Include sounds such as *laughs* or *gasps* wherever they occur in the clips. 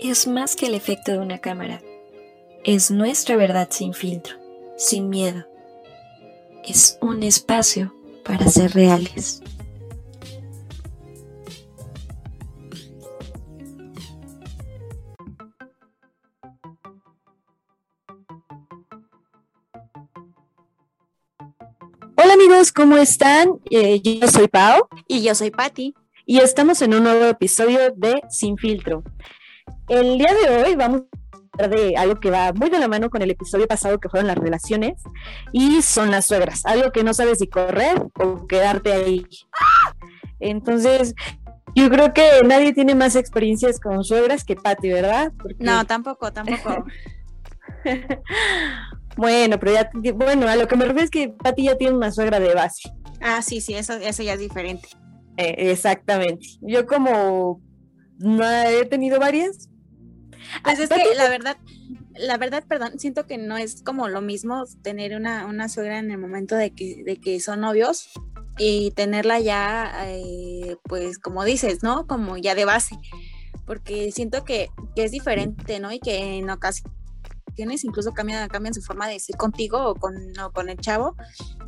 es más que el efecto de una cámara. Es nuestra verdad sin filtro, sin miedo. Es un espacio para ser reales. Hola amigos, ¿cómo están? Eh, yo soy Pau. Y yo soy Patti. Y estamos en un nuevo episodio de Sin Filtro. El día de hoy vamos a hablar de algo que va muy de la mano con el episodio pasado que fueron las relaciones y son las suegras. Algo que no sabes si correr o quedarte ahí. Entonces, yo creo que nadie tiene más experiencias con suegras que Patti, ¿verdad? No, tampoco, tampoco. *laughs* bueno, pero ya, bueno, a lo que me refiero es que Patti ya tiene una suegra de base. Ah, sí, sí, eso, eso ya es diferente. Eh, exactamente. Yo como no he tenido varias, pues es que la verdad, la verdad, perdón, siento que no es como lo mismo tener una, una suegra en el momento de que, de que son novios y tenerla ya, eh, pues como dices, ¿no? Como ya de base, porque siento que, que es diferente, ¿no? Y que en ocasiones incluso cambian, cambian su forma de decir contigo o con, con el chavo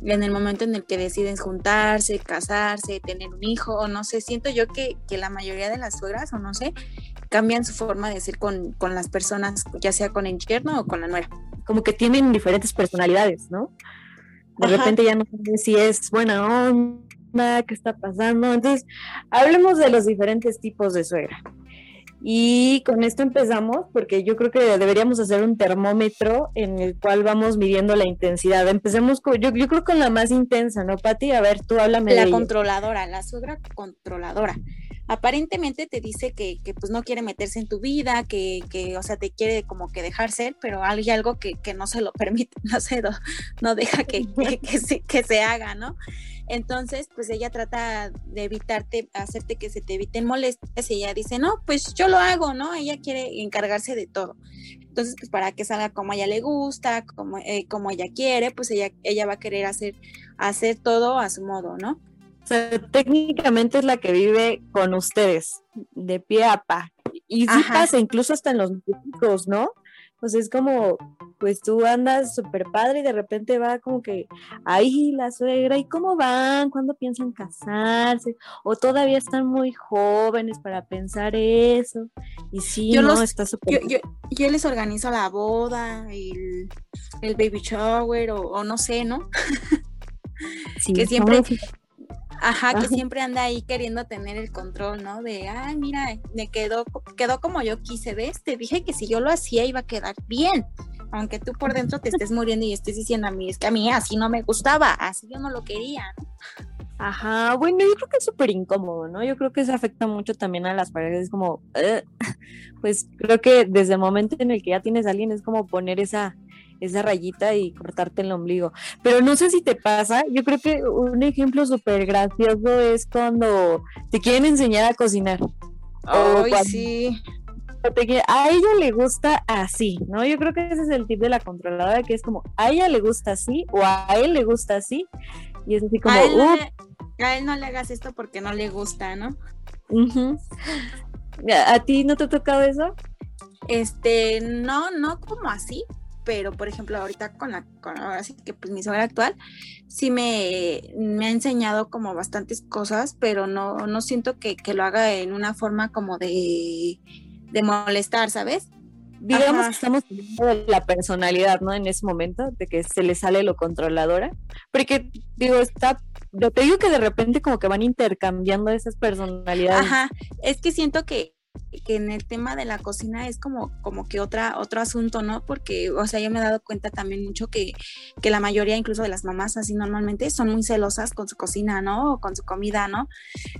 en el momento en el que deciden juntarse, casarse, tener un hijo, o no sé, siento yo que, que la mayoría de las suegras, o no sé, cambian su forma de decir con, con las personas, ya sea con el yerno o con la nuera. Como que tienen diferentes personalidades, ¿no? De repente ya no sé si es buena onda, qué está pasando. Entonces, hablemos de los diferentes tipos de suegra. Y con esto empezamos porque yo creo que deberíamos hacer un termómetro en el cual vamos midiendo la intensidad. Empecemos con, yo, yo creo con la más intensa, ¿no, Pati? A ver, tú háblame la de controladora, la suegra controladora. Aparentemente te dice que, que, pues no quiere meterse en tu vida, que, que, o sea, te quiere como que dejar ser, pero hay algo que, que no se lo permite, *laughs* no se no deja que, que, se, que se haga, ¿no? Entonces, pues ella trata de evitarte, hacerte que se te eviten molestias y ella dice, no, pues yo lo hago, ¿no? Ella quiere encargarse de todo. Entonces, pues para que salga como a ella le gusta, como, eh, como ella quiere, pues ella, ella va a querer hacer, hacer todo a su modo, ¿no? O sea, técnicamente es la que vive con ustedes, de pie a pa. Y sí pasa, incluso hasta en los músicos, ¿no? Pues es como, pues tú andas súper padre y de repente va como que, ahí la suegra, ¿y cómo van? ¿Cuándo piensan casarse? O todavía están muy jóvenes para pensar eso. Y sí, yo no, está súper... Yo, yo, les organizo la boda, el, el baby shower o, o no sé, ¿no? Sí, *laughs* que siempre... Ajá, que siempre anda ahí queriendo tener el control, ¿no? De, ay, mira, me quedó, quedó como yo quise, ¿ves? Te dije que si yo lo hacía iba a quedar bien. Aunque tú por dentro te estés muriendo y estés diciendo a mí, es que a mí así no me gustaba, así yo no lo quería, ¿no? Ajá, bueno, yo creo que es súper incómodo, ¿no? Yo creo que eso afecta mucho también a las parejas, es como, *laughs* pues creo que desde el momento en el que ya tienes a alguien es como poner esa, esa rayita y cortarte el ombligo. Pero no sé si te pasa, yo creo que un ejemplo súper gracioso es cuando te quieren enseñar a cocinar. Ay, sí. a ella le gusta así, ¿no? Yo creo que ese es el tip de la controladora, que es como, a ella le gusta así o a él le gusta así. Y es así como, a él, no, le, a él no le hagas esto porque no le gusta, ¿no? ¿A ti no te ha tocado eso? Este, no, no como así, pero por ejemplo ahorita con la, con ahora sí que pues mi suegra actual, sí me, me, ha enseñado como bastantes cosas, pero no, no siento que, que lo haga en una forma como de, de molestar, ¿sabes? Digamos que estamos hablando de la personalidad, ¿no? En ese momento, de que se le sale lo controladora, porque digo, está, te digo que de repente como que van intercambiando esas personalidades. Ajá, es que siento que que en el tema de la cocina es como, como que otra, otro asunto, ¿no? Porque, o sea, yo me he dado cuenta también mucho que, que la mayoría incluso de las mamás así normalmente son muy celosas con su cocina, ¿no? O con su comida, ¿no?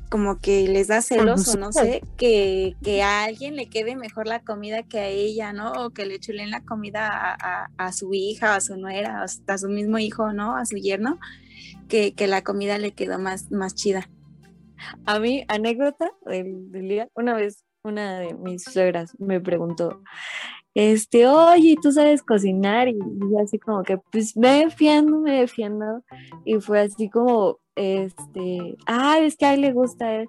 Como que les da celos o no sé, que, que, a alguien le quede mejor la comida que a ella, ¿no? O que le chulen la comida a, a, su hija, a su nuera, hasta a su mismo hijo, ¿no? A su yerno, que, que la comida le quedó más, más chida. A mí, anécdota del, del día, una vez una de mis suegras me preguntó, este, oye, ¿tú sabes cocinar? Y yo así como que, pues me defiendo, me defiendo. Y fue así como, este, ah, es que a él le gusta.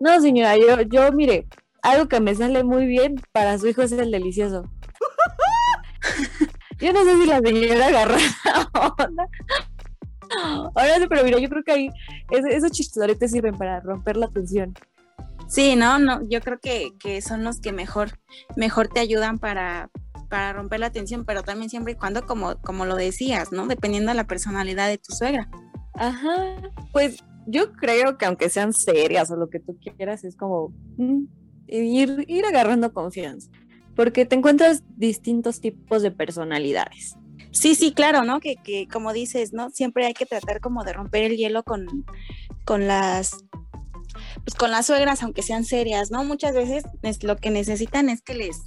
No, señora, yo, yo, mire, algo que me sale muy bien para su hijo es el delicioso. *laughs* yo no sé si la señora agarra onda. Ahora sí, pero mira, yo creo que ahí esos chistoretes sirven para romper la tensión. Sí, no, no, yo creo que, que son los que mejor, mejor te ayudan para, para romper la tensión, pero también siempre y cuando, como, como lo decías, ¿no? Dependiendo de la personalidad de tu suegra. Ajá, pues yo creo que aunque sean serias o lo que tú quieras, es como mm, ir, ir agarrando confianza, porque te encuentras distintos tipos de personalidades. Sí, sí, claro, ¿no? Que, que como dices, ¿no? Siempre hay que tratar como de romper el hielo con, con las pues con las suegras, aunque sean serias, ¿no? Muchas veces es, lo que necesitan es que les,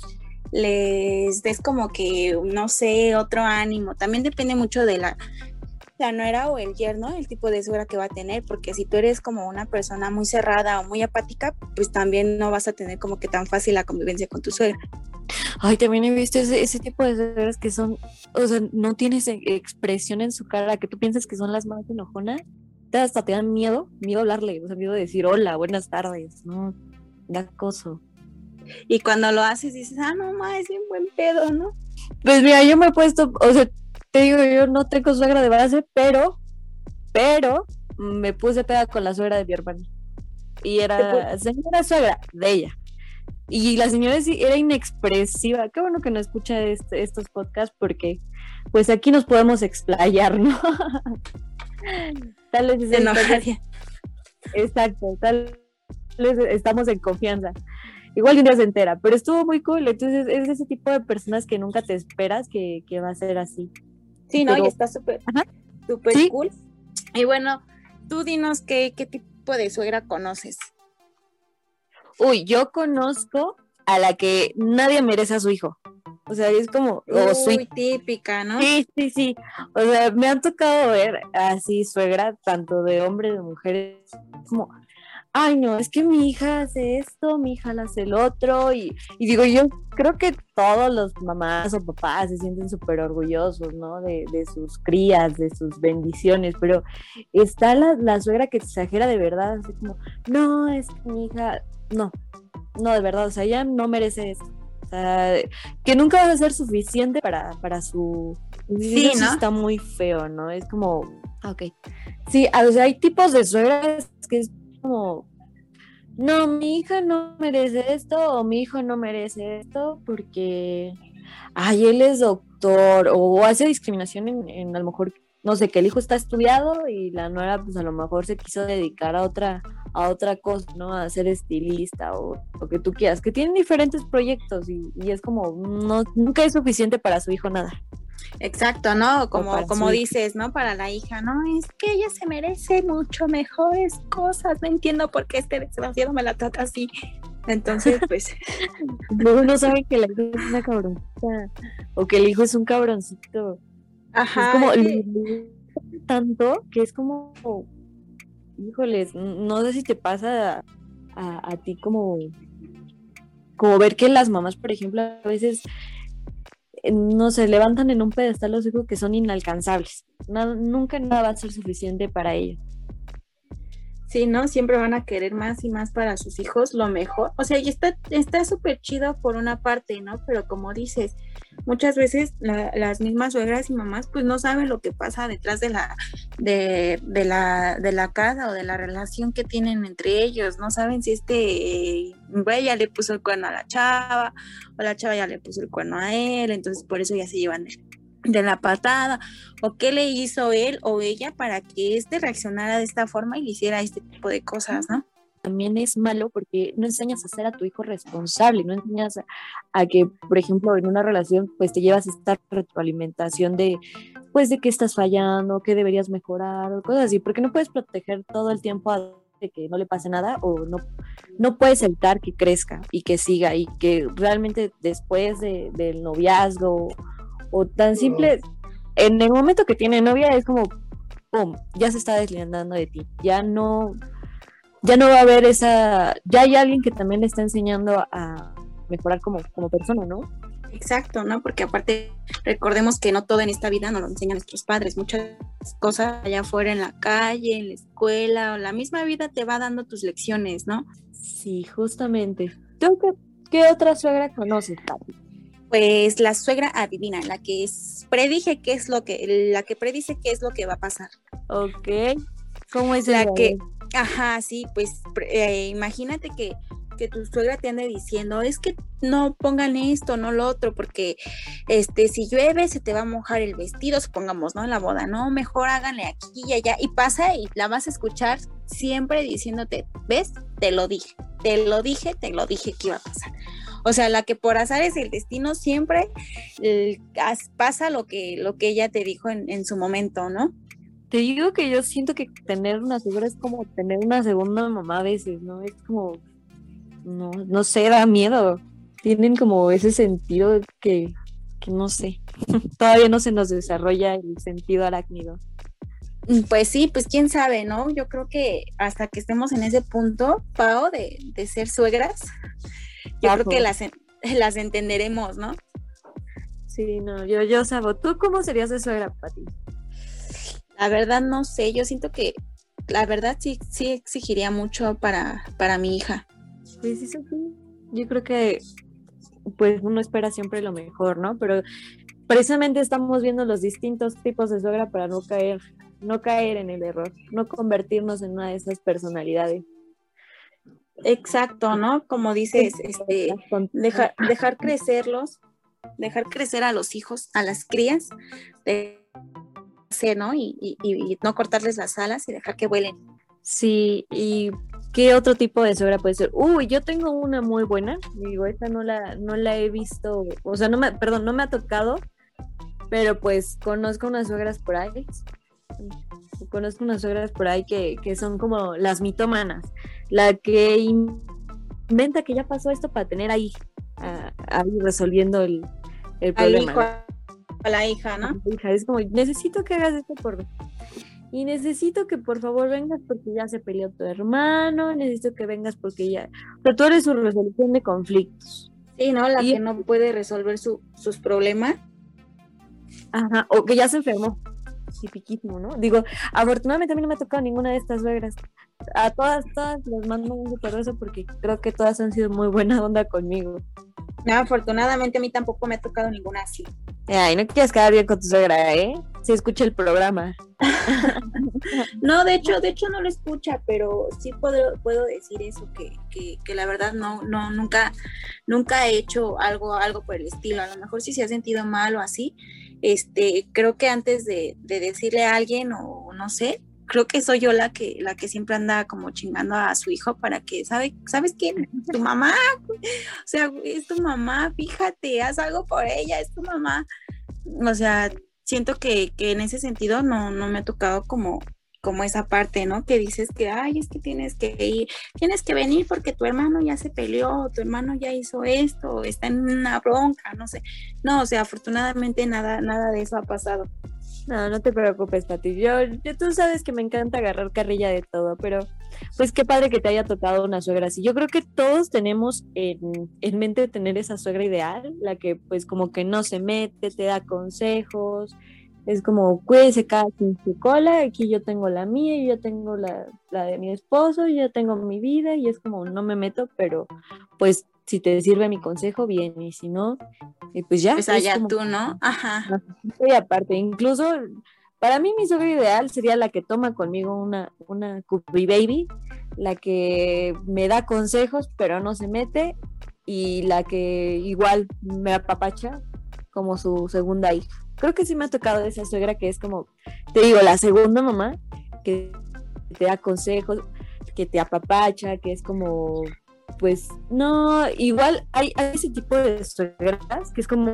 les des como que, no sé, otro ánimo. También depende mucho de la, la nuera o el yerno, el tipo de suegra que va a tener, porque si tú eres como una persona muy cerrada o muy apática, pues también no vas a tener como que tan fácil la convivencia con tu suegra. Ay, también he visto ese, tipo de suegras que son, o sea, no tienes expresión en su cara, que tú piensas que son las más enojonas, te hasta te dan miedo, miedo hablarle, o sea, miedo de decir hola, buenas tardes, ¿no? Da acoso. Y cuando lo haces dices, ah, no, ma, es un buen pedo, ¿no? Pues mira, yo me he puesto, o sea, te digo, yo no tengo suegra de base, pero, pero me puse pega con la suegra de mi hermana. Y era señora suegra de ella. Y la señora era inexpresiva. Qué bueno que no escucha este, estos podcasts porque pues aquí nos podemos explayar, ¿no? *laughs* tal vez es Exacto, tal vez estamos en confianza. Igual un día se entera, pero estuvo muy cool. Entonces es ese tipo de personas que nunca te esperas que, que va a ser así. Sí, ¿no? Y está súper, súper cool. Y bueno, tú dinos qué, qué tipo de suegra conoces. Uy, yo conozco a la que nadie merece a su hijo. O sea, es como... Muy típica, ¿no? Sí, sí, sí. O sea, me han tocado ver así suegra, tanto de hombres, de mujeres, como ay no, es que mi hija hace esto, mi hija hace el otro, y, digo, yo creo que todos los mamás o papás se sienten súper orgullosos, ¿no? De, sus crías, de sus bendiciones, pero está la, suegra que exagera de verdad, así como, no, es que mi hija, no, no, de verdad, o sea, ella no merece eso. O sea, que nunca va a ser suficiente para, para su... Sí, ¿no? está muy feo, ¿no? Es como, ok. Sí, o sea, hay tipos de suegras que es como, no, mi hija no merece esto o mi hijo no merece esto porque, ay, él es doctor o hace discriminación en, a lo mejor, no sé, que el hijo está estudiado y la nuera pues a lo mejor se quiso dedicar a otra a otra cosa, ¿no? A ser estilista o lo que tú quieras, que tienen diferentes proyectos y, y es como, no, nunca es suficiente para su hijo nada. Exacto, ¿no? Como, como dices, ¿no? Para la hija, ¿no? Es que ella se merece mucho mejores cosas. No entiendo por qué este desgraciado me la trata así. Entonces, *laughs* pues. Luego no sabe que la hija es una cabroncita. O que el hijo es un cabroncito. Ajá. Es como. Tanto que es como. Híjoles, no sé si te pasa a, a ti como. Como ver que las mamás, por ejemplo, a veces no se levantan en un pedestal los hijos que son inalcanzables. nunca nada va a ser suficiente para ellos. Sí, ¿no? Siempre van a querer más y más para sus hijos, lo mejor. O sea, y está está súper chido por una parte, ¿no? Pero como dices, muchas veces las mismas suegras y mamás pues no saben lo que pasa detrás de la, de, de, la, de la casa o de la relación que tienen entre ellos. No saben si este güey ya le puso el cuerno a la chava o la chava ya le puso el cuerno a él, entonces por eso ya se llevan de la patada o qué le hizo él o ella para que éste reaccionara de esta forma y hiciera este tipo de cosas, ¿no? También es malo porque no enseñas a ser a tu hijo responsable, no enseñas a, que, por ejemplo, en una relación, pues te llevas esta retroalimentación de, pues, de que estás fallando, que deberías mejorar o cosas así, porque no puedes proteger todo el tiempo a de que no le pase nada o no, no puedes evitar que crezca y que siga y que realmente después de, del noviazgo o tan simple, en el momento que tiene novia es como, ¡pum!, ya se está deslindando de ti, ya no, ya no va a haber esa, ya hay alguien que también le está enseñando a mejorar como, como persona, ¿no? Exacto, ¿no? Porque aparte, recordemos que no todo en esta vida nos lo enseñan nuestros padres, muchas cosas allá afuera en la calle, en la escuela, o la misma vida te va dando tus lecciones, ¿no? Sí, justamente. ¿Tú qué, otra suegra conoces, Pues la suegra adivina, la que es, predije qué es lo que, la que predice qué es lo que va a pasar. Ok. ¿Cómo es la que? Ajá, sí, pues eh, imagínate que que tu suegra te ande diciendo, es que no pongan esto, no lo otro, porque este, si llueve se te va a mojar el vestido, supongamos, ¿no? En la boda, no, mejor háganle aquí y allá. Y pasa y la vas a escuchar siempre diciéndote, ¿ves? Te lo dije, te lo dije, te lo dije que iba a pasar. O sea, la que por azar es el destino siempre pasa lo que, lo que ella te dijo en, en su momento, ¿no? Te digo que yo siento que tener una suegra es como tener una segunda mamá a veces, ¿no? Es como no, no sé, da miedo. Tienen como ese sentido que, que no sé, *laughs* todavía no se nos desarrolla el sentido arácnido. Mm, pues sí, pues quién sabe, ¿no? Yo creo que hasta que estemos en ese punto, Pao, de, de ser suegras, yo creo que las, *laughs* las entenderemos, ¿no? Sí, no, yo, yo sabo. ¿Tú cómo serías de suegra, Pati? La verdad no sé, yo siento que la verdad sí, sí exigiría mucho para, para mi hija. Pues sí, Yo creo que pues uno espera siempre lo mejor, ¿no? Pero precisamente estamos viendo los distintos tipos de suegra para no caer, no caer en el error, no convertirnos en una de esas personalidades. Exacto, ¿no? Como dices, este, dejar, dejar crecerlos, dejar crecer a los hijos, a las crías, de, ¿no? Y, no cortarles las alas y dejar que vuelen. Sí, y ¿Qué otro tipo de suegra puede ser? Uy, yo tengo una muy buena. Digo, esta no la, no la he visto, o sea, no me, perdón, no me ha tocado, pero pues conozco unas suegras por ahí. Conozco unas suegras por ahí que, que son como las mitómanas. La que inventa que ya pasó esto para tener ahí, ahí resolviendo el, el problema. a la hija, ¿no? Es como, necesito que hagas esto por y necesito que por favor vengas porque ya se peleó tu hermano, necesito que vengas porque ya, pero tú eres su resolución de conflictos. Sí, ¿no? La que no puede resolver sus problemas. Ajá, o que ya se enfermó. Piquísimo, ¿no? Digo, afortunadamente a mí no me ha tocado ninguna de estas suegras. A todas, todas les mando un super beso porque creo que todas han sido muy buena onda conmigo. No, afortunadamente a mí tampoco me ha tocado ninguna así. Ay, no quieres quedar bien con tu suegra, ¿eh? Si escucha el programa. *laughs* no, de hecho, de hecho no lo escucha, pero sí puedo, puedo decir eso, que, que, la verdad no, no, nunca, nunca he hecho algo, algo por el estilo. A lo mejor si se ha sentido mal o así, este, creo que antes de, de decirle a alguien o no sé, creo que soy yo la que, la que siempre anda como chingando a su hijo para que, ¿sabe, ¿sabes quién? Tu mamá, o sea, es tu mamá, fíjate, haz algo por ella, es tu mamá. O sea, siento que, que en ese sentido no, no me ha tocado como, como esa parte, ¿no? Que dices que, ay, es que tienes que ir, tienes que venir porque tu hermano ya se peleó, tu hermano ya hizo esto, está en una bronca, no sé. No, o sea, afortunadamente nada, nada de eso ha pasado. No, no te preocupes, Pati. Yo, yo, tú sabes que me encanta agarrar carrilla de todo, pero pues qué padre que te haya tocado una suegra así. Yo creo que todos tenemos en, en mente tener esa suegra ideal, la que pues como que no se mete, te da consejos, es como cuídese cada quien su cola, aquí yo tengo la mía, yo tengo la, la de mi esposo, yo tengo mi vida y es como no me meto, pero pues si te sirve mi consejo, bien, y si no, eh, pues ya. Pues allá tú, ¿no? Ajá. Y aparte, incluso para mí mi suegra ideal sería la que toma conmigo una, una baby, la que me da consejos, pero no se mete, y la que igual me apapacha como su segunda hija. Creo que sí me ha tocado esa suegra que es como, te digo, la segunda mamá, que te da consejos, que te apapacha, que es como pues no, igual hay, ese tipo de suegras que es como,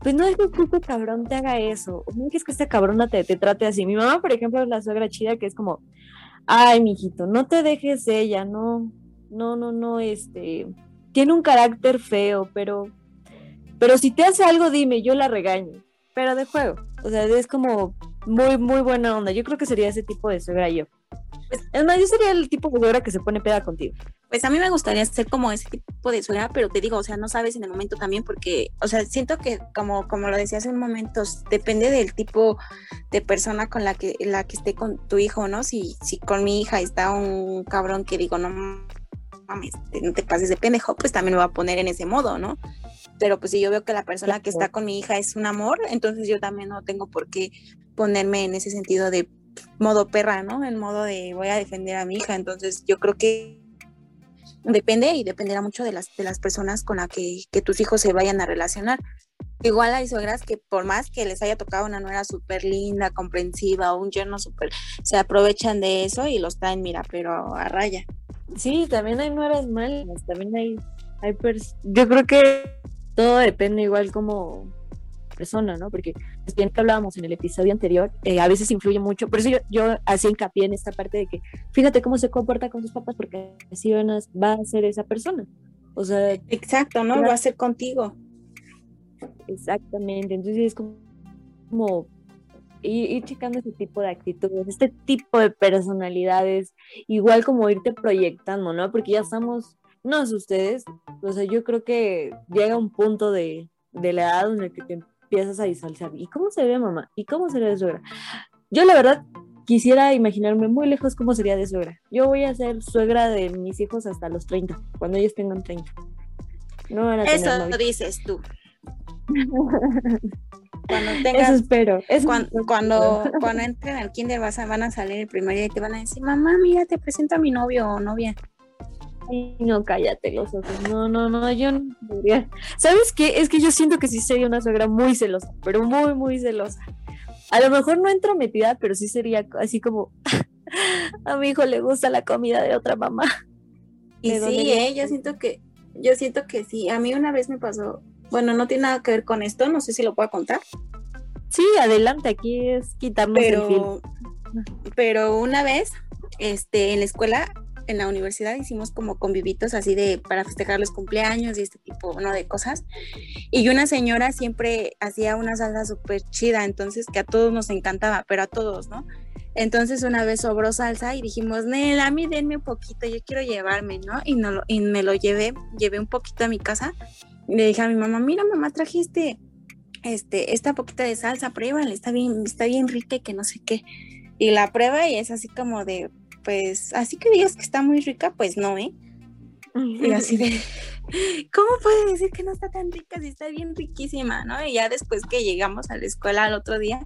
pues no dejes que este cabrón te haga eso, no dejes que esta cabrona te, te trate así. Mi mamá, por ejemplo, es la suegra chida que es como, ay, mijito, no te dejes ella, no, no, no, no, este, tiene un carácter feo, pero, pero si te hace algo, dime, yo la regaño, pero de juego, o sea, es como muy, muy buena onda. Yo creo que sería ese tipo de suegra yo. Pues, es más, yo sería el tipo de suegra que se pone peda contigo. Pues a mí me gustaría ser como ese tipo de suegra, pero te digo, o sea, no sabes en el momento también porque, o sea, siento que como, como lo decía hace un momento, depende del tipo de persona con la que, la que esté con tu hijo, ¿no? Si, si con mi hija está un cabrón que digo, no mames, no te pases de pendejo, pues también me va a poner en ese modo, ¿no? Pero pues si yo veo que la persona que está con mi hija es un amor, entonces yo también no tengo por qué ponerme en ese sentido de modo perra, ¿no? En modo de voy a defender a mi hija. Entonces yo creo que depende y dependerá mucho de las, de las personas con las que, que tus hijos se vayan a relacionar. Igual hay suegras que por más que les haya tocado una nuera súper linda, comprensiva o un yerno súper, se aprovechan de eso y los traen, mira, pero a raya. Sí, también hay nueras malas, también hay, hay yo creo que todo depende igual como persona, ¿no? Porque es bien que hablábamos en el episodio anterior, eh, a veces influye mucho, por eso yo, yo hacía hincapié en esta parte de que fíjate cómo se comporta con sus papás porque así va a ser esa persona. O sea, exacto, ¿no? Va a ser contigo. Exactamente, entonces es como, como ir, checando ese tipo de actitudes, este tipo de personalidades, igual como irte proyectando, ¿no? Porque ya estamos, no sé ustedes, o sea, yo creo que llega un punto de, de la edad en el que te empiezas a visualizar, ¿y cómo se ve mamá? ¿Y cómo sería de suegra? Yo la verdad quisiera imaginarme muy lejos cómo sería de suegra. Yo voy a ser suegra de mis hijos hasta los 30, cuando ellos tengan 30. No van a Eso lo dices tú. *laughs* Cuando tengas, eso espero. cuando, *laughs* cuando, entren al kinder vas a, van a salir el primer día y te van a decir, mamá, mira, te presento a mi novio o novia. No, cállate los ojos. No, no, no, yo no podría. ¿Sabes qué? Es que yo siento que sí sería una suegra muy celosa, pero muy, muy celosa. A lo mejor no entrometida, pero sí sería así como, *laughs* a mi hijo le gusta la comida de otra mamá. Y sí, eh, yo siento que, yo siento que sí. A mí una vez me pasó, bueno, no tiene nada que ver con esto, no sé si lo puedo contar. Sí, adelante, aquí es quitarnos pero, Pero una vez, este, en la escuela, en la universidad hicimos como convivitos así de para festejar los cumpleaños y este tipo ¿no? de cosas. Y una señora siempre hacía una salsa súper chida, entonces que a todos nos encantaba, pero a todos, ¿no? Entonces una vez sobró salsa y dijimos, Nela, a mí denme un poquito, yo quiero llevarme, ¿no? Y, no, y me lo llevé, llevé un poquito a mi casa le dije a mi mamá, mira mamá, trajiste este, esta poquita de salsa, pruébala, está bien, está bien rica y que no sé qué. Y la prueba y es así como de, pues, así que digas que está muy rica, pues no, ¿eh? Y así de, *laughs* ¿cómo puede decir que no está tan rica si está bien riquísima, no? Y ya después que llegamos a la escuela al otro día,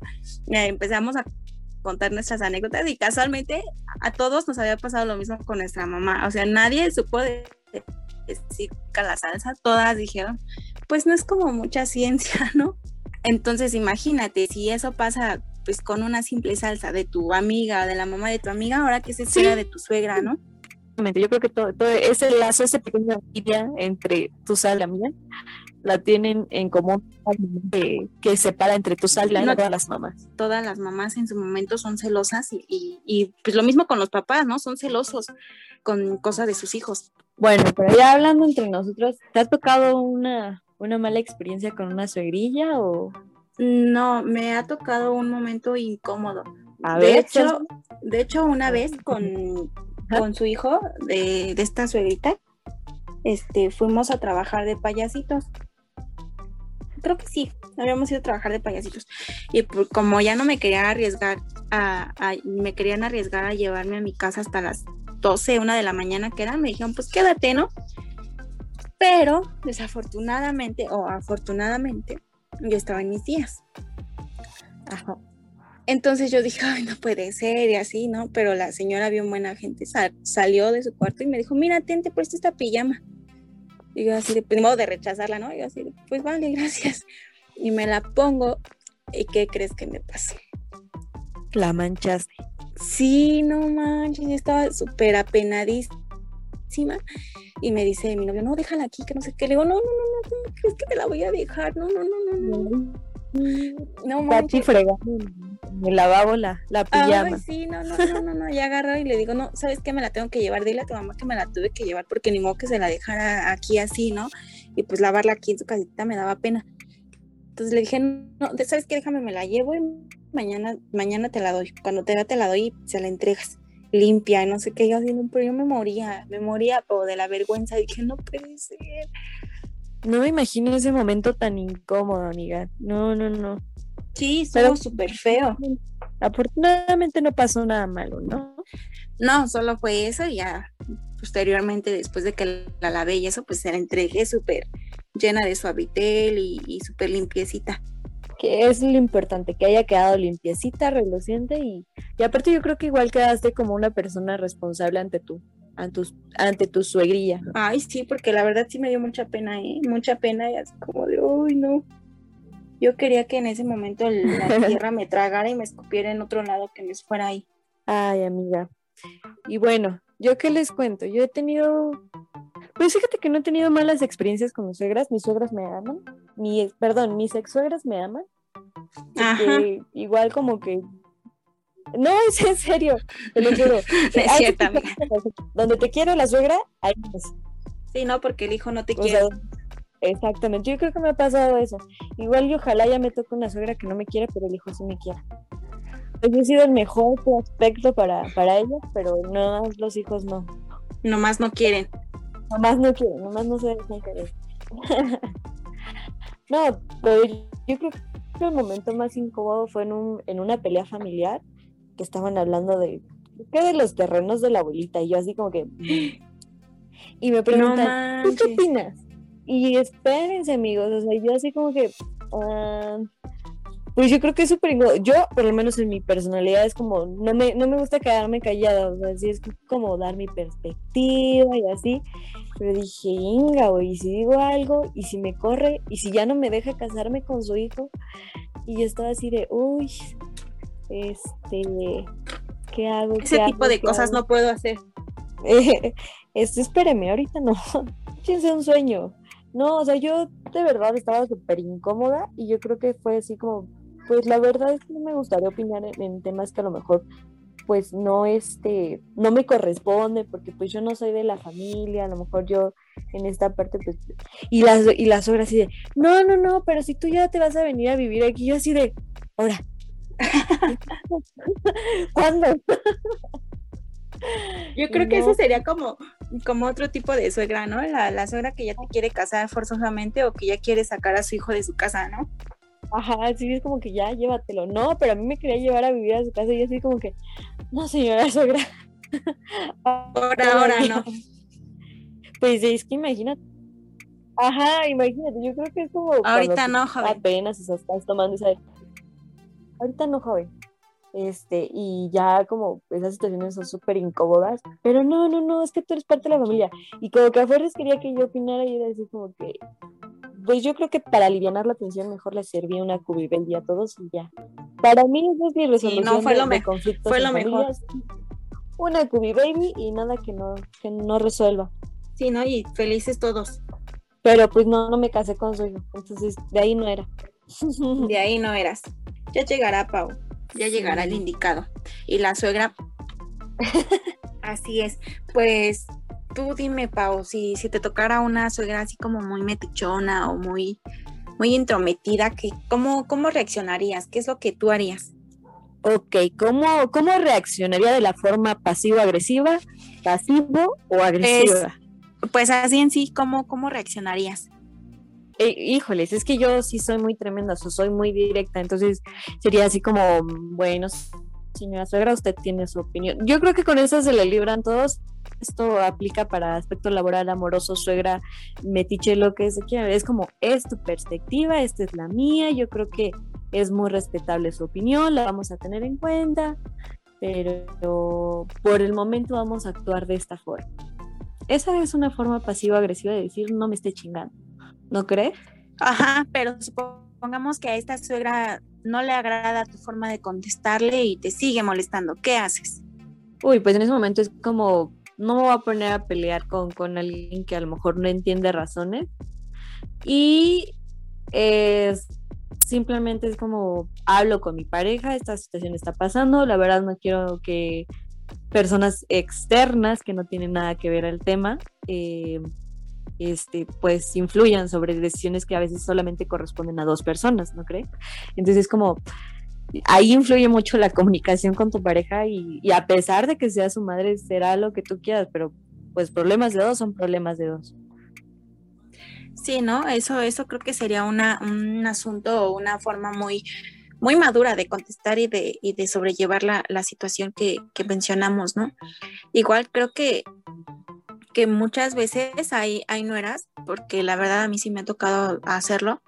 eh, empezamos a contar nuestras anécdotas y casualmente a todos nos había pasado lo mismo con nuestra mamá, o sea, nadie supo de, específica la salsa, todas dijeron, pues no es como mucha ciencia, *laughs* ¿no? Entonces imagínate, si eso pasa pues con una simple salsa de tu amiga, de la mamá de tu amiga, ahora que se espera de tu suegra, ¿no? Yo creo que todo, todo ese lazo, ese pequeño idea entre tu sal y la mía, la tienen en común que, que separa entre tu sal y la todas las mamás. Todas las mamás en su momento son celosas y, y, y, pues lo mismo con los papás, ¿no? Son celosos con cosas de sus hijos. Bueno, pero ya hablando entre nosotros, ¿te ha tocado una, una mala experiencia con una suegrilla o...? No, me ha tocado un momento incómodo. de hecho, de hecho, una vez con, con su hijo de, de, esta suegrita, este, fuimos a trabajar de payasitos. Creo que sí, habíamos ido a trabajar de payasitos. Y como ya no me querían arriesgar a, me querían arriesgar a llevarme a mi casa hasta las 12, una de la mañana que era, me dijeron, pues quédate, ¿no? Pero desafortunadamente o afortunadamente, yo estaba en mis días. Ajá. Entonces yo dije, ay, no puede ser y así, ¿no? Pero la señora bien buena gente salió de su cuarto y me dijo, mira, ten, te esta pijama. Y yo así, de, de modo de rechazarla, ¿no? Y yo así, pues vale, *laughs* gracias. Y me la pongo y ¿qué crees que me pasó? La manchaste. Sí, no manches, yo estaba súper apenadísima. Y me dice mi novio, no, déjala aquí, que no sé qué. Le digo, no, no, no, no, ¿cómo crees que te la voy a dejar? No, no, no, no, no. No manches. Me lavabo la, la pijama. Ay, sí, no, no, no, no, no, ya agarro y le digo, no, ¿sabes qué? Me la tengo que llevar. Dile a tu mamá que me la tuve que llevar porque ni modo que se la dejara aquí así, ¿no? Y pues lavarla aquí en su casita me daba pena. Entonces le dije, no, ¿sabes qué? Déjame, me la llevo y mañana, mañana te la doy. Cuando te da, te la doy y se la entregas limpia, no sé qué. Yo haciendo, pero yo me moría, me moría de la vergüenza. Dije, no puede ser. No me imagino ese momento tan incómodo, amiga. No, no, no. Sí, estuvo súper feo. Afortunadamente no pasó nada malo, ¿no? No, solo fue eso y ya, posteriormente, después de que la lavé y eso, pues se la entregué súper llena de suavitel y, y súper limpiecita. Que es lo importante, que haya quedado limpiecita, reluciente y, y aparte yo creo que igual quedaste como una persona responsable ante tu, ante tu, ante tu suegrilla. Ay, sí, porque la verdad sí me dio mucha pena, ¿eh? Mucha pena y así como de, uy, no. Yo quería que en ese momento la *laughs* tierra me tragara y me escupiera en otro lado que me fuera ahí. Ay, amiga. Y bueno, yo qué les cuento, yo he tenido, pues fíjate que no he tenido malas experiencias con mis suegras, mis suegras me aman, mi, perdón, mis ex suegras me aman. Igual como que no, *laughs* es en serio, te lo juro. *laughs* es cierto, Donde te quiero la suegra, ahí es. Sí, no, porque el hijo no te quiere. exactamente, yo creo que me ha pasado eso. Igual y ojalá ya me toque una suegra que no me quiere, pero el hijo sí me quiere. Yo he sido el mejor prospecto para, para ellos, pero no, los hijos no. Nomás no quieren. Nomás no quieren, nomás no se dejan querer. *laughs* no, pero yo creo que el momento más incómodo fue en, un, en una pelea familiar que estaban hablando de, ¿qué de los terrenos de la abuelita? Y yo así como que... *gasps* Y me preguntan, qué opinas? Y espérense amigos, o sea, yo así como que... Ah, pues yo creo que es súper Yo, por lo menos en mi personalidad, es como, no me, no me gusta quedarme callada, o sea, así es como dar mi perspectiva y así. Pero dije, Inga, güey, y si digo algo, y si me corre, y si ya no me deja casarme con su hijo, y yo estaba así de, uy, este, ¿qué hago? Ese tipo de cosas no puedo hacer. *laughs* este, espéreme, ahorita no. *laughs* Fíjense un sueño. No, o sea, yo de verdad estaba súper incómoda y yo creo que fue así como, pues la verdad es que no me gustaría opinar en, temas que a lo mejor pues no este no me corresponde porque pues yo no soy de la familia a lo mejor yo en esta parte pues y las y las obras así de no no no pero si tú ya te vas a venir a vivir aquí yo así de ahora *laughs* ¿Cuándo? Yo creo que eso sería como, como otro tipo de suegra, ¿no? La, suegra que ya te quiere casar forzosamente o que ya quiere sacar a su hijo de su casa, ¿no? Ajá, sí, es como que ya llévatelo. No, pero a mí me quería llevar a vivir a su casa y así como que, no, señora suegra. Por *laughs* ahora no. *laughs* Pues es que imagínate. Ajá, imagínate, yo creo que es como. Ahorita no, joven. Apenas estás tomando esa ahorita no, joven. Este, y ya como esas situaciones son súper incómodas, pero no, no, no, es que tú eres parte de la familia. Y como que a quería que yo opinara y era así como que, pues yo creo que para aliviar la tensión mejor le servía una cubibaby a todos y ya. Para mí eso es mi resolución no, fue lo de, conflictos fue lo mejor. Una cubibaby y nada que no, que no resuelva. Sí, ¿no? Y felices todos. Pero pues no, no me casé con su hijo, entonces de ahí no era. *laughs* De ahí no eras. Ya llegará, Pau. Ya llegará el indicado. Y la suegra. *laughs* así es. Pues tú dime, Pau, si, si te tocara una suegra así como muy metichona o muy, muy intrometida, que, ¿cómo, ¿cómo reaccionarías? ¿Qué es lo que tú harías? Ok, ¿cómo, cómo reaccionaría de la forma pasivo-agresiva, pasivo o agresiva? pues así en sí, ¿cómo, cómo reaccionarías? Eh, híjoles, es que yo sí soy muy tremenda, soy muy directa, entonces sería así como, bueno, señora suegra, usted tiene su opinión. Yo creo que con eso se le libran todos. Esto aplica para aspecto laboral, amoroso, suegra, metiche, lo que es. Es como, es tu perspectiva, esta es la mía. Yo creo que es muy respetable su opinión, la vamos a tener en cuenta, pero por el momento vamos a actuar de esta forma. Esa es una forma pasiva-agresiva de decir, no me esté chingando. ¿no crees? Ajá, pero supongamos que a esta suegra no le agrada tu forma de contestarle y te sigue molestando. ¿Qué haces? Uy, pues en ese momento es como, no me voy a poner a pelear con, con alguien que a lo mejor no entiende razones. Y es, simplemente es como, hablo con mi pareja, esta situación está pasando, la verdad no quiero que personas externas que no tienen nada que ver al tema eh, este, pues influyan sobre decisiones que a veces solamente corresponden a dos personas, ¿no crees? Entonces como ahí influye mucho la comunicación con tu pareja y, a pesar de que sea su madre será lo que tú quieras, pero pues problemas de dos son problemas de dos. Sí, ¿no? Eso, eso creo que sería una, un asunto o una forma muy, muy madura de contestar y de, y de sobrellevar la, la situación que, que mencionamos, ¿no? Igual creo que que muchas veces hay, hay nueras, porque la verdad a mí sí me ha tocado hacerlo,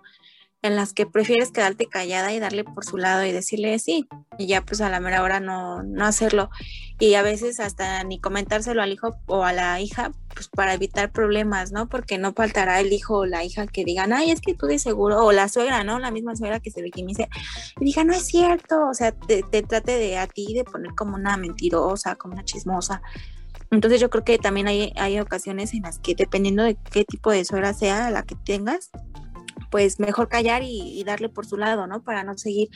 en las que prefieres quedarte callada y darle por su lado y decirle sí, y ya pues a la mera hora no, no hacerlo. Y a veces hasta ni comentárselo al hijo o a la hija, pues para evitar problemas, ¿no? Porque no faltará el hijo o la hija que digan, ay, es que tú de seguro, o la suegra, ¿no? La misma suegra que se victimice y diga, no es cierto, o sea, te, te trate de a ti de poner como una mentirosa, como una chismosa. Entonces yo creo que también hay, hay ocasiones en las que dependiendo de qué tipo de suegra sea la que tengas, pues mejor callar y, darle por su lado, ¿no? Para no seguir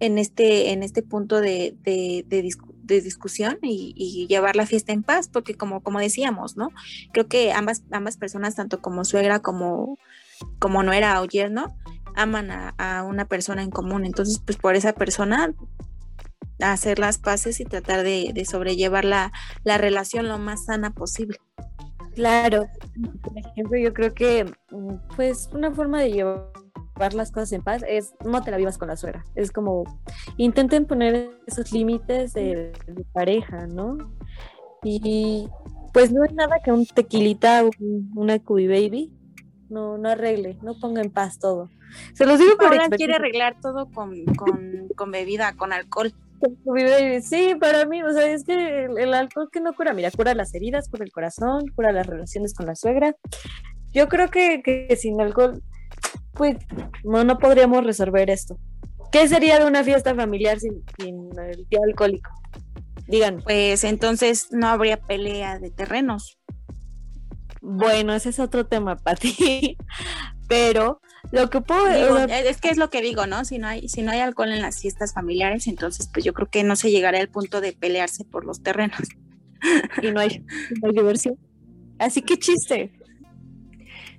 en este, en este punto de, de, discusión y, llevar la fiesta en paz, porque como, como decíamos, ¿no? Creo que ambas, ambas personas, tanto como suegra como, como nuera o yerno, aman a, una persona en común. Entonces, pues por esa persona hacer las paces y tratar de, sobrellevar la, la relación lo más sana posible. Claro, por ejemplo, yo creo que mm, pues una forma de llevar las cosas en paz es no te la vivas con la suegra. Es como intenten poner esos límites de, pareja, ¿no? Y pues no es nada que un tequilita, una cubi baby, no, no arregle, no ponga en paz todo. Se los digo por Ahora quiere arreglar todo con, con, con bebida, con alcohol. Sí, para mí, o sea, es que el, alcohol que no cura, mira, cura las heridas, cura el corazón, cura las relaciones con la suegra. Yo creo que, sin alcohol, pues no, no podríamos resolver esto. ¿Qué sería de una fiesta familiar sin, el tío alcohólico? Digan. Pues entonces no habría pelea de terrenos. Bueno, ese es otro tema para ti. *laughs* Pero lo que puedo es que es lo que digo, ¿no? Si no hay si no hay alcohol en las fiestas familiares, entonces pues yo creo que no se llegará al punto de pelearse por los terrenos. Y no hay, diversión. Así que chiste.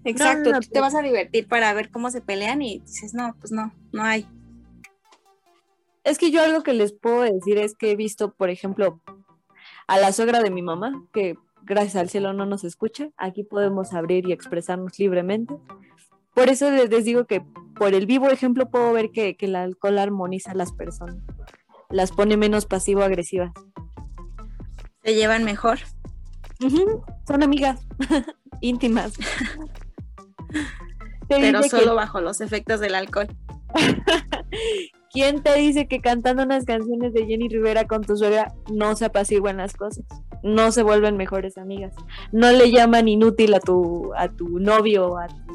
Exacto, te pues vas a divertir para ver cómo se pelean y dices, no, pues no, no hay. Es que yo algo que les puedo decir es que he visto, por ejemplo, a la suegra de mi mamá, que gracias al cielo no nos escucha, aquí podemos abrir y expresarnos libremente. Por eso les, digo que por el vivo ejemplo puedo ver que, el alcohol armoniza a las personas, las pone menos pasivo-agresivas. Se llevan mejor. Son amigas *laughs* íntimas. Pero solo bajo los efectos del alcohol. *laughs* ¿Quién te dice que cantando unas canciones de Jenny Rivera con tu suegra no se apaciguan las cosas? No se vuelven mejores amigas. No le llaman inútil a tu, a tu novio, a tu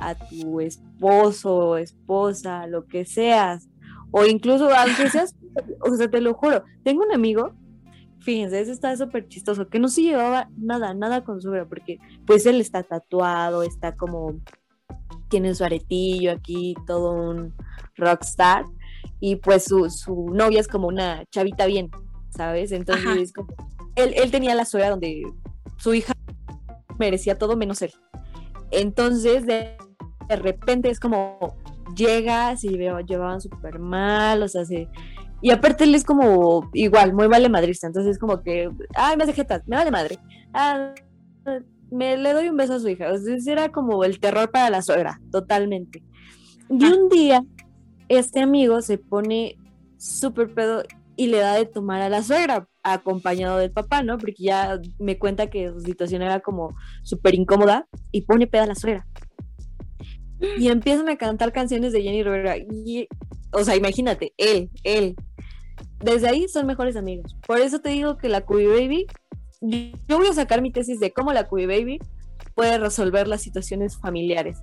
a tu esposo, esposa, lo que seas, o incluso aunque seas, o sea, te lo juro, tengo un amigo, fíjense, ese está súper chistoso, que no se llevaba nada, nada con su porque pues él está tatuado, está como, tiene su aretillo aquí, todo un rockstar, y pues su, su novia es como una chavita bien, ¿sabes? Entonces, él, él tenía la suegra donde su hija merecía todo menos él. Entonces, de de repente es como llegas y veo, llevaban súper mal, o sea, sí. Y aparte él es como igual, muy vale madrista, entonces es como que, ay, me hace jetas, me vale madre. Ah, me le doy un beso a su hija. Entonces era como el terror para la suegra, totalmente. Y un día, este amigo se pone súper pedo y le da de tomar a la suegra, acompañado del papá, ¿no? Porque ya me cuenta que su situación era como súper incómoda y pone pedo a la suegra y empiezan a cantar canciones de Jenny Rivera. Y, o sea, imagínate, él, él. Desde ahí son mejores amigos. Por eso te digo que la Cubi Baby, yo voy a sacar mi tesis de cómo la Cubi Baby puede resolver las situaciones familiares.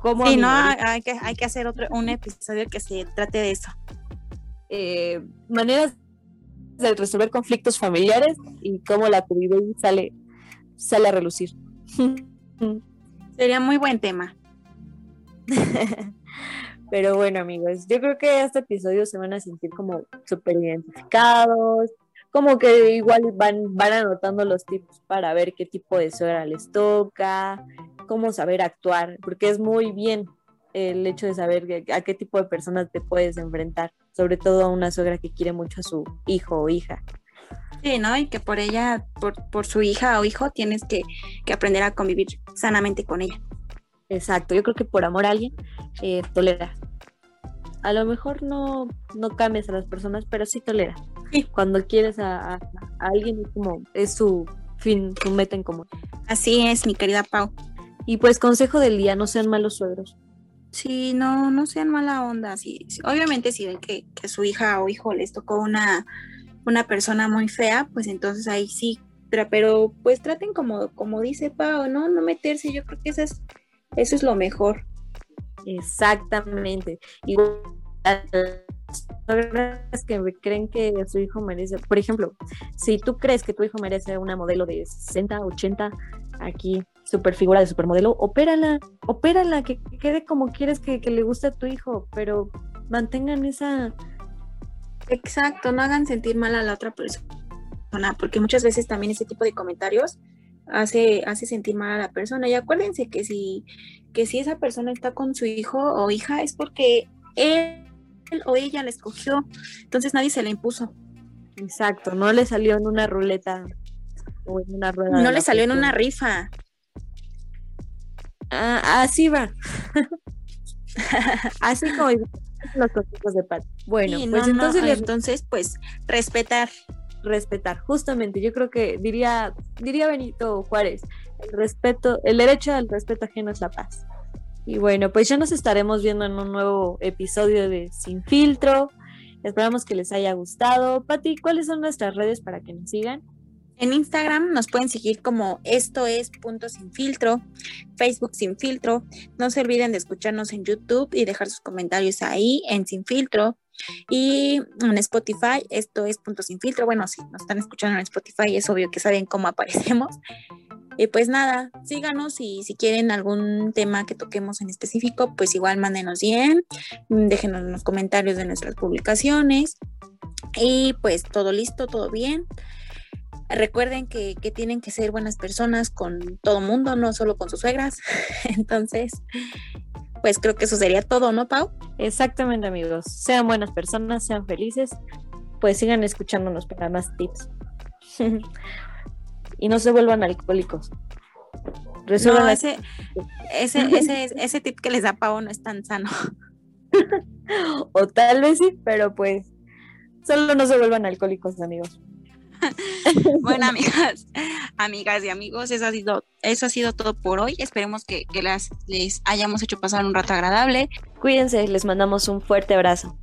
Como sí, no, hay que, hay que hacer otro, un episodio que se trate de eso. Eh, maneras de resolver conflictos familiares y cómo la Cubi Baby sale, sale a relucir. *laughs* Sería muy buen tema. *laughs* Pero bueno, amigos, yo creo que este episodio se van a sentir como súper identificados, como que igual van, van anotando los tips para ver qué tipo de suegra les toca, cómo saber actuar, porque es muy bien el hecho de saber a qué tipo de personas te puedes enfrentar, sobre todo a una suegra que quiere mucho a su hijo o hija. Sí, ¿no? Y que por ella, por, por su hija o hijo, tienes que, que aprender a convivir sanamente con ella. Exacto, yo creo que por amor a alguien, eh, tolera. A lo mejor no, no cambias a las personas, pero sí tolera. Cuando quieres a, alguien es como, es su fin, tu meta en común. Así es, mi querida Pau. Y pues consejo del día, no sean malos suegros. Sí, no, no sean mala onda. Sí, obviamente si ven que, que su hija o hijo les tocó una, una persona muy fea, pues entonces ahí sí, pero, pero pues traten como, como dice Pau, ¿no? No meterse, yo creo que eso es, eso es lo mejor. Exactamente. Igual que creen que su hijo merece, por ejemplo, si tú crees que tu hijo merece una modelo de 60, 80, aquí super figura de supermodelo, opérala, opérala, que, quede como quieres que, le guste a tu hijo, pero mantengan esa... Exacto, no hagan sentir mal a la otra persona, porque muchas veces también ese tipo de comentarios hace, hace sentir mal a la persona. Y acuérdense que si, que si esa persona está con su hijo o hija es porque él o ella la escogió, entonces nadie se la impuso. Exacto, no le salió en una ruleta o en una rueda. No le salió en una rifa. Ah, así va. *laughs* así como los consejos de Pat. Bueno, pues entonces, entonces, pues, respetar. Respetar, justamente, yo creo que diría, diría Benito Juárez, el respeto, el derecho al respeto ajeno es la paz. Y bueno, pues ya nos estaremos viendo en un nuevo episodio de Sin Filtro. Esperamos que les haya gustado. Pati, ¿cuáles son nuestras redes para que nos sigan? En Instagram nos pueden seguir como esto es punto sin filtro, Facebook sin filtro. No se olviden de escucharnos en YouTube y dejar sus comentarios ahí en sin filtro. Y en Spotify, esto es punto sin filtro. Bueno, si nos están escuchando en Spotify, es obvio que saben cómo aparecemos. Y pues nada, síganos y si quieren algún tema que toquemos en específico, pues igual mándenos bien, déjenos en los comentarios de nuestras publicaciones. Y pues todo listo, todo bien. Recuerden que, que tienen que ser buenas personas con todo mundo, no solo con sus suegras. *laughs* Entonces, pues creo que eso sería todo, ¿no, Pau? Exactamente, amigos. Sean buenas personas, sean felices, pues sigan escuchándonos para más tips. *laughs* y no se vuelvan alcohólicos. Resuelvan ese, *laughs* ese, ese, ese tip que les da Pau no es tan sano. o tal vez sí, pero pues solo no se vuelvan alcohólicos, amigos. *laughs* bueno, *laughs* amigas, amigas y amigos, eso ha sido, eso ha sido todo por hoy. Esperemos que, que las, les hayamos hecho pasar un rato agradable. Cuídense, les mandamos un fuerte abrazo.